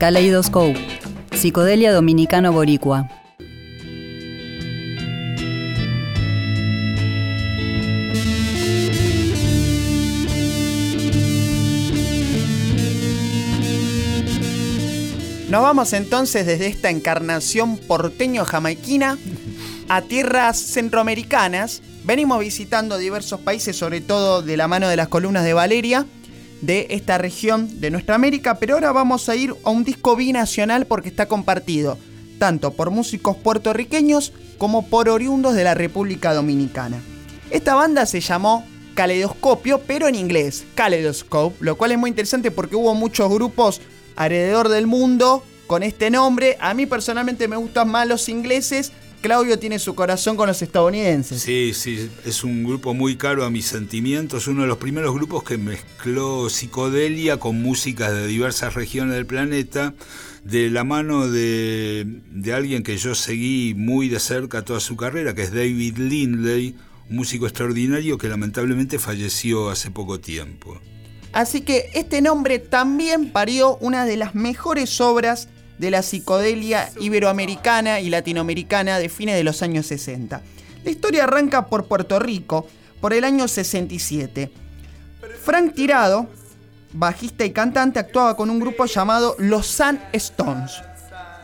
Kaleidoscope, Psicodelia Dominicano Boricua. Nos vamos entonces desde esta encarnación porteño-jamaiquina a tierras centroamericanas. Venimos visitando diversos países, sobre todo de la mano de las columnas de Valeria, de esta región de nuestra América, pero ahora vamos a ir a un disco binacional porque está compartido tanto por músicos puertorriqueños como por oriundos de la República Dominicana. Esta banda se llamó Caleidoscopio, pero en inglés, Kaleidoscope, lo cual es muy interesante porque hubo muchos grupos alrededor del mundo con este nombre. A mí personalmente me gustan más los ingleses. Claudio tiene su corazón con los estadounidenses. Sí, sí, es un grupo muy caro a mis sentimientos, uno de los primeros grupos que mezcló psicodelia con músicas de diversas regiones del planeta, de la mano de, de alguien que yo seguí muy de cerca toda su carrera, que es David Lindley, un músico extraordinario que lamentablemente falleció hace poco tiempo. Así que este nombre también parió una de las mejores obras de la psicodelia iberoamericana y latinoamericana de fines de los años 60. La historia arranca por Puerto Rico, por el año 67. Frank Tirado, bajista y cantante, actuaba con un grupo llamado Los Sun Stones.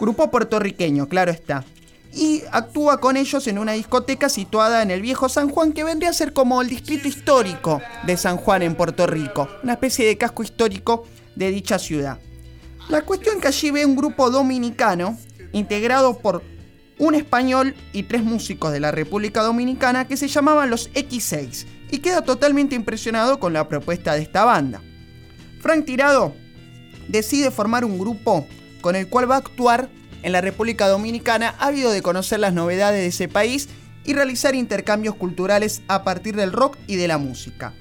Grupo puertorriqueño, claro está y actúa con ellos en una discoteca situada en el viejo San Juan que vendría a ser como el distrito histórico de San Juan en Puerto Rico, una especie de casco histórico de dicha ciudad. La cuestión es que allí ve un grupo dominicano integrado por un español y tres músicos de la República Dominicana que se llamaban los X6 y queda totalmente impresionado con la propuesta de esta banda. Frank Tirado decide formar un grupo con el cual va a actuar en la República Dominicana habido de conocer las novedades de ese país y realizar intercambios culturales a partir del rock y de la música.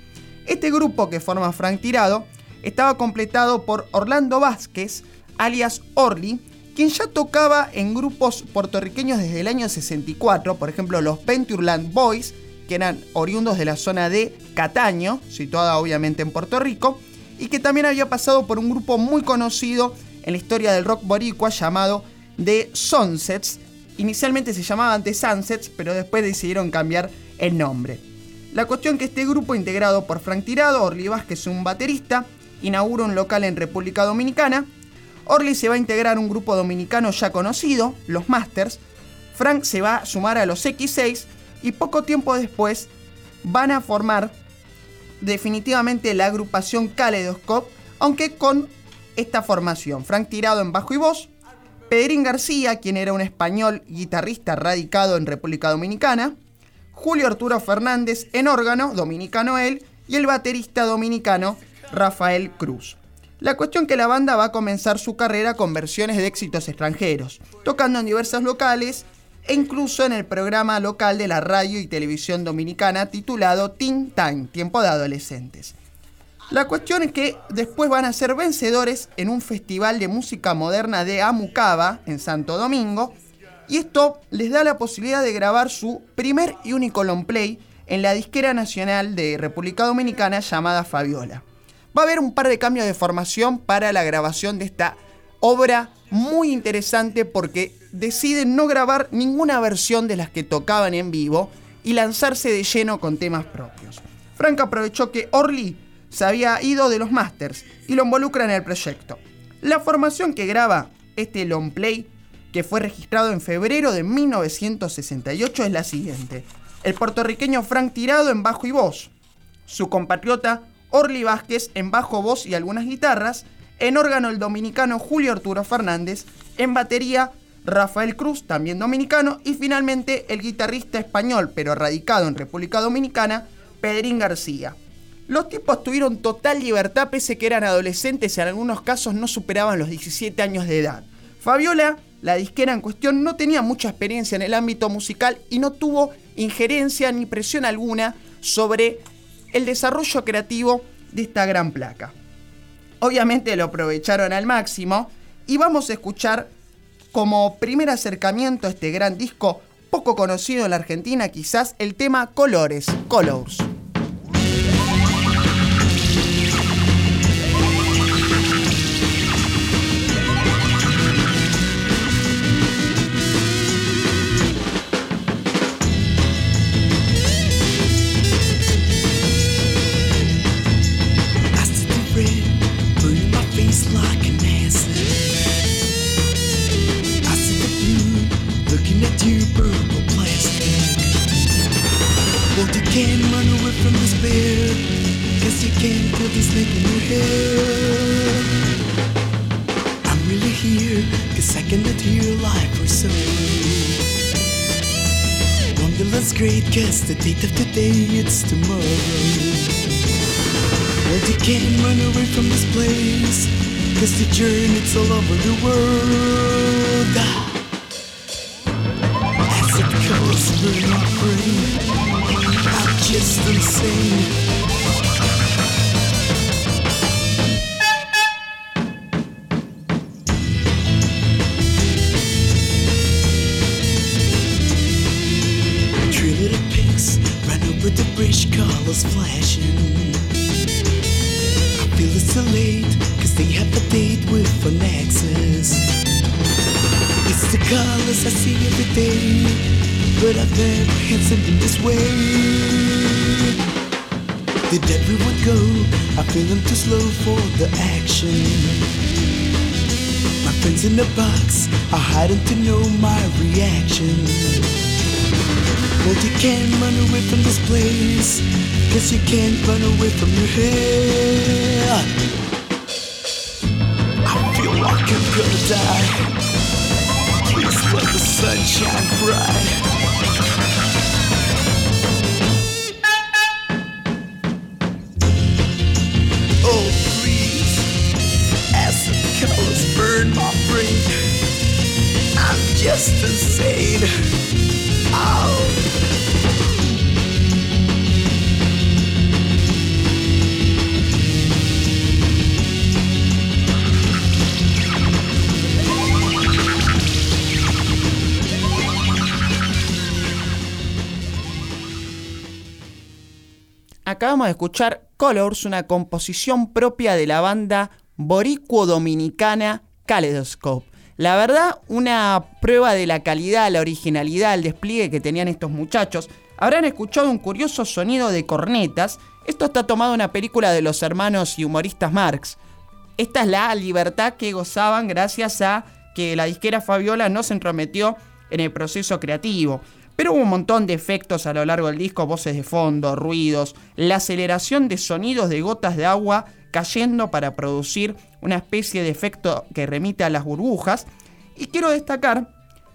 Este grupo que forma Frank Tirado estaba completado por Orlando Vázquez, alias Orly, quien ya tocaba en grupos puertorriqueños desde el año 64, por ejemplo los Penturland Boys, que eran oriundos de la zona de Cataño, situada obviamente en Puerto Rico, y que también había pasado por un grupo muy conocido en la historia del rock boricua llamado de Sunsets. Inicialmente se llamaban The Sunsets, pero después decidieron cambiar el nombre. La cuestión que este grupo, integrado por Frank Tirado, Orly Vázquez, un baterista, inaugura un local en República Dominicana. Orly se va a integrar un grupo dominicano ya conocido, los Masters. Frank se va a sumar a los X6 y poco tiempo después van a formar definitivamente la agrupación Kaleidoscope, aunque con esta formación. Frank Tirado en bajo y voz, Pedrín García, quien era un español guitarrista radicado en República Dominicana, Julio Arturo Fernández en órgano, dominicano él, y el baterista dominicano Rafael Cruz. La cuestión que la banda va a comenzar su carrera con versiones de éxitos extranjeros, tocando en diversos locales e incluso en el programa local de la radio y televisión dominicana titulado Teen Time, Tiempo de Adolescentes. La cuestión es que después van a ser vencedores en un festival de música moderna de Amucaba, en Santo Domingo, y esto les da la posibilidad de grabar su primer y único long play en la disquera nacional de República Dominicana llamada Fabiola. Va a haber un par de cambios de formación para la grabación de esta obra muy interesante porque deciden no grabar ninguna versión de las que tocaban en vivo y lanzarse de lleno con temas propios. Frank aprovechó que Orly se había ido de los Masters y lo involucra en el proyecto. La formación que graba este long play, que fue registrado en febrero de 1968, es la siguiente. El puertorriqueño Frank Tirado en bajo y voz, su compatriota Orly Vázquez en bajo, voz y algunas guitarras, en órgano el dominicano Julio Arturo Fernández, en batería Rafael Cruz, también dominicano, y finalmente el guitarrista español, pero radicado en República Dominicana, Pedrín García. Los tipos tuvieron total libertad pese que eran adolescentes y en algunos casos no superaban los 17 años de edad. Fabiola, la disquera en cuestión, no tenía mucha experiencia en el ámbito musical y no tuvo injerencia ni presión alguna sobre el desarrollo creativo de esta gran placa. Obviamente lo aprovecharon al máximo y vamos a escuchar como primer acercamiento a este gran disco poco conocido en la Argentina quizás el tema Colores, Colors. You can't put this in your head. I'm really here, cause I cannot hear life or so. Wonderland's great, cause the date of today, it's tomorrow. Well, you can't run away from this place, cause the journey's all over the world. Ah. As it colors burn my brain, I'm just insane. A date with an access. It's the colors I see every day, but I've never had something this way. Did everyone go? I feel I'm too slow for the action. My friends in the box are hiding to know my reaction. Well, you can't run away from this place, cause you can't run away from your head. I'm gonna die. Oh, please let the sun shine bright. I'm just insane. Oh. Acabamos de escuchar Colors, una composición propia de la banda boricuo-dominicana Kaleidoscope. La verdad, una prueba de la calidad, la originalidad, el despliegue que tenían estos muchachos. Habrán escuchado un curioso sonido de cornetas. Esto está tomado de una película de los hermanos y humoristas Marx. Esta es la libertad que gozaban gracias a que la disquera Fabiola no se entrometió en el proceso creativo. Pero hubo un montón de efectos a lo largo del disco, voces de fondo, ruidos, la aceleración de sonidos de gotas de agua cayendo para producir una especie de efecto que remite a las burbujas. Y quiero destacar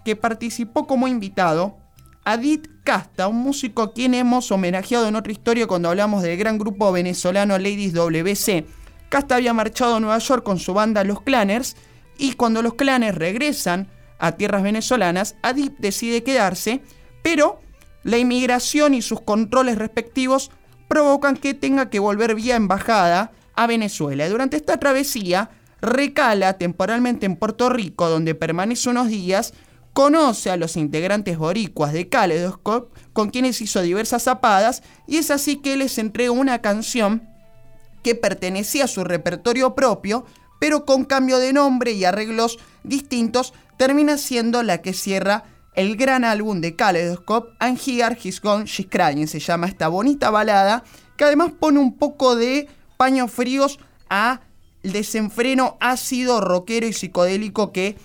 que participó como invitado Adit Casta, un músico a quien hemos homenajeado en otra historia cuando hablamos del gran grupo venezolano Ladies WC. Casta había marchado a Nueva York con su banda Los Clanners y cuando los Clanners regresan a tierras venezolanas, Adit decide quedarse, pero la inmigración y sus controles respectivos provocan que tenga que volver vía embajada a Venezuela. Durante esta travesía recala temporalmente en Puerto Rico, donde permanece unos días, conoce a los integrantes boricuas de Kaleidoscope, con quienes hizo diversas zapadas, y es así que les entrega una canción que pertenecía a su repertorio propio, pero con cambio de nombre y arreglos distintos, termina siendo la que cierra el gran álbum de Kaleidoscope, And Here He's Gone, She's Crying, se llama esta bonita balada, que además pone un poco de paños fríos a el desenfreno ácido, rockero y psicodélico que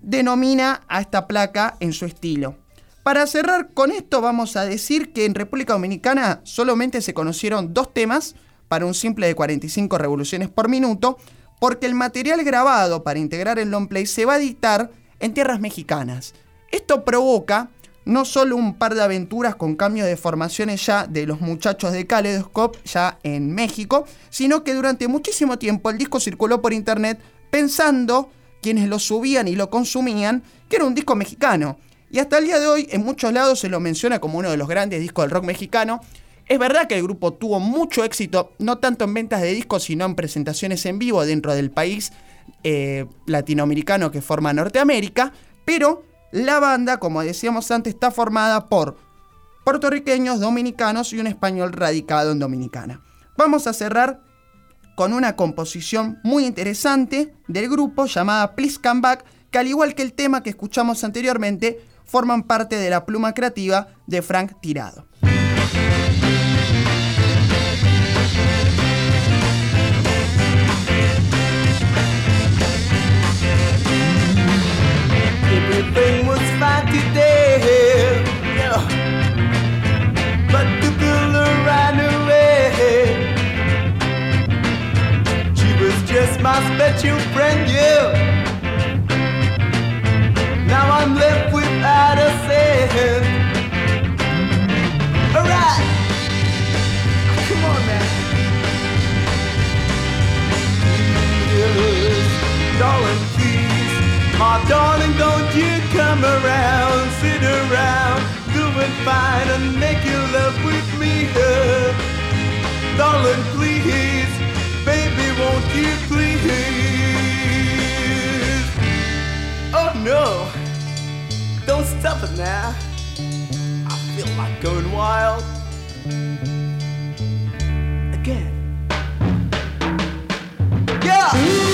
denomina a esta placa en su estilo. Para cerrar con esto vamos a decir que en República Dominicana solamente se conocieron dos temas para un simple de 45 revoluciones por minuto, porque el material grabado para integrar el long play se va a editar en tierras mexicanas. Esto provoca no solo un par de aventuras con cambios de formaciones ya de los muchachos de Kaleidoscope ya en México, sino que durante muchísimo tiempo el disco circuló por internet pensando quienes lo subían y lo consumían que era un disco mexicano. Y hasta el día de hoy en muchos lados se lo menciona como uno de los grandes discos del rock mexicano. Es verdad que el grupo tuvo mucho éxito, no tanto en ventas de discos, sino en presentaciones en vivo dentro del país eh, latinoamericano que forma Norteamérica, pero la banda, como decíamos antes, está formada por puertorriqueños, dominicanos y un español radicado en Dominicana. Vamos a cerrar con una composición muy interesante del grupo llamada Please Come Back, que al igual que el tema que escuchamos anteriormente, forman parte de la pluma creativa de Frank Tirado. To friend you. Now I'm left without a cent. Alright, come on, man. Yes, darling, please, my darling, don't you come around, sit around, doing fine and make your love with me, darling, please, baby, won't you please? It now. I feel like going wild again. Yeah,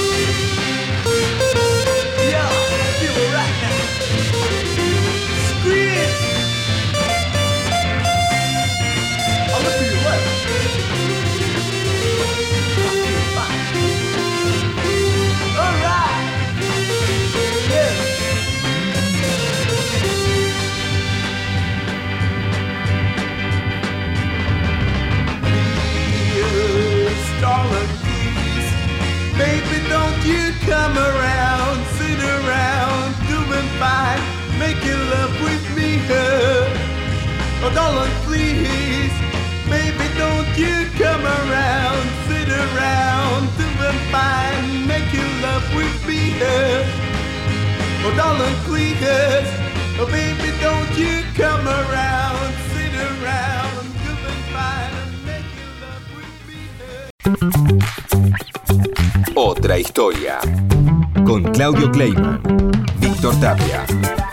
Oh, darling, please. Baby, don't you come around, sit around, doing fine, making love with me? Oh, darling, please. Oh, baby, don't you come around, sit around, doing fine, making love with me? Otra historia. Con Claudio Kleiman, Víctor Tapia,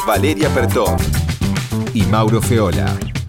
Valeria Pertón y Mauro Feola.